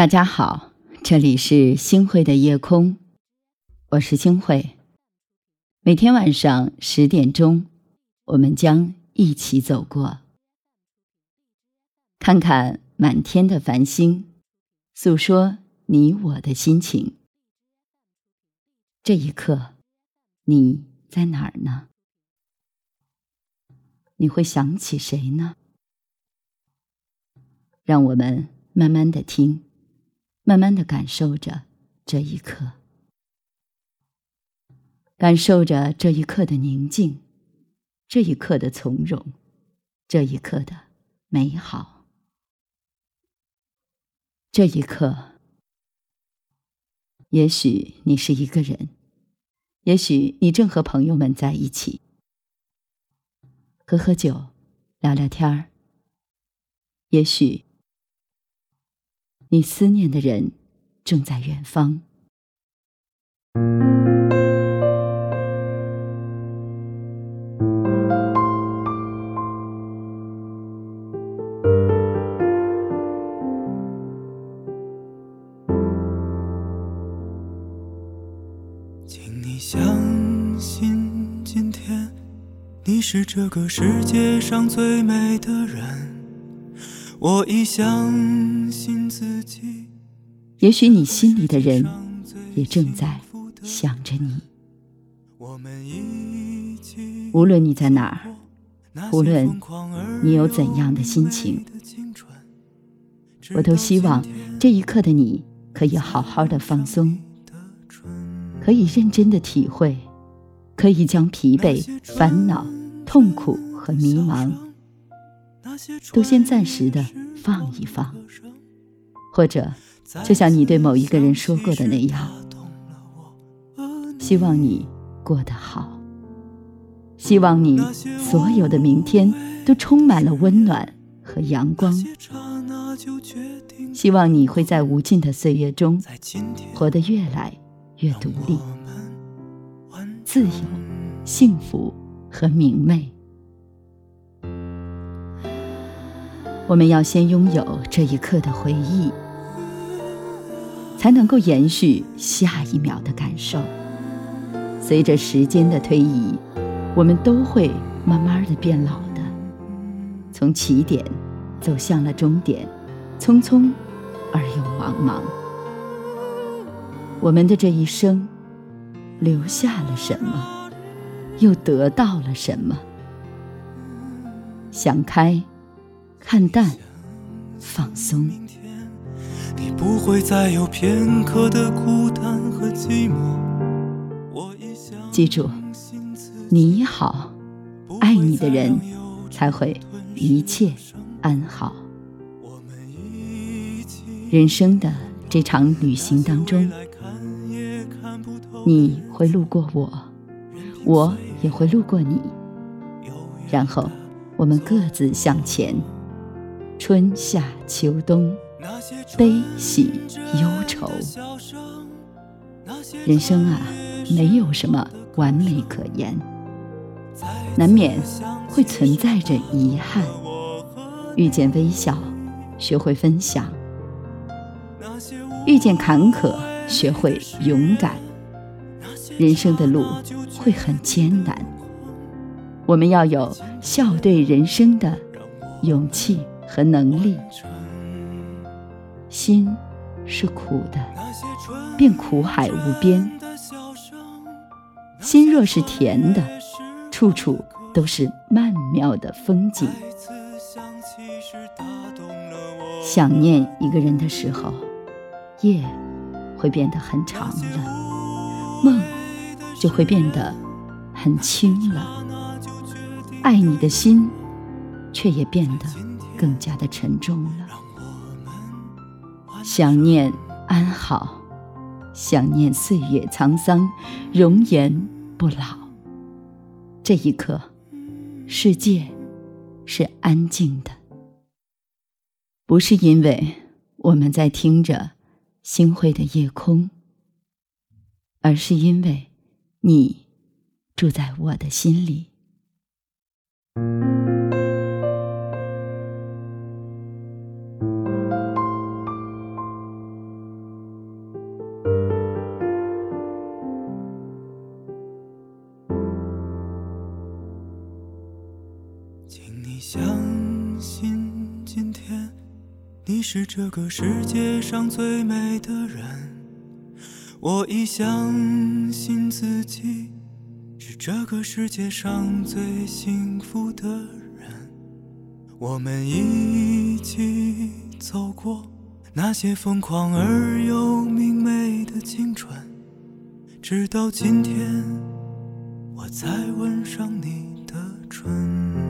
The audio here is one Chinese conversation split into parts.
大家好，这里是星慧的夜空，我是星慧。每天晚上十点钟，我们将一起走过，看看满天的繁星，诉说你我的心情。这一刻，你在哪儿呢？你会想起谁呢？让我们慢慢的听。慢慢的感受着这一刻，感受着这一刻的宁静，这一刻的从容，这一刻的美好。这一刻，也许你是一个人，也许你正和朋友们在一起，喝喝酒，聊聊天儿，也许。你思念的人正在远方。请你相信，今天你是这个世界上最美的人。我已相信自己。也许你心里的人也正在想着你。无论你在哪儿，无论你有怎样的心情，我都希望这一刻的你可以好好的放松，可以认真的体会，可以将疲惫、烦恼、痛苦和迷茫。都先暂时的放一放，或者就像你对某一个人说过的那样，希望你过得好，希望你所有的明天都充满了温暖和阳光，希望你会在无尽的岁月中活得越来越独立、自由、幸福和明媚。我们要先拥有这一刻的回忆，才能够延续下一秒的感受。随着时间的推移，我们都会慢慢的变老的，从起点走向了终点，匆匆而又茫茫。我们的这一生，留下了什么，又得到了什么？想开。看淡，放松。你不会再有片刻的孤单和寂寞。记住，你好，爱你的人才会一切安好。人生的这场旅行当中，你会路过我，我也会路过你，然后我们各自向前。春夏秋冬，悲喜忧愁，人生啊，没有什么完美可言，难免会存在着遗憾。遇见微笑，学会分享；遇见坎坷，学会勇敢。人生的路会很艰难，我们要有笑对人生的勇气。和能力，心是苦的，便苦海无边；心若是甜的，处处都是曼妙的风景。想念一个人的时候，夜会变得很长了，梦就会变得很轻了，爱你的心却也变得。更加的沉重了。想念安好，想念岁月沧桑，容颜不老。这一刻，世界是安静的，不是因为我们在听着星辉的夜空，而是因为你住在我的心里。相信今天你是这个世界上最美的人。我已相信自己是这个世界上最幸福的人。我们一起走过那些疯狂而又明媚的青春直到今天我才吻上你的唇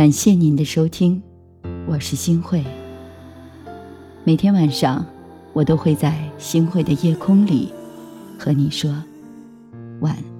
感谢您的收听，我是新慧。每天晚上，我都会在新慧的夜空里和你说晚安。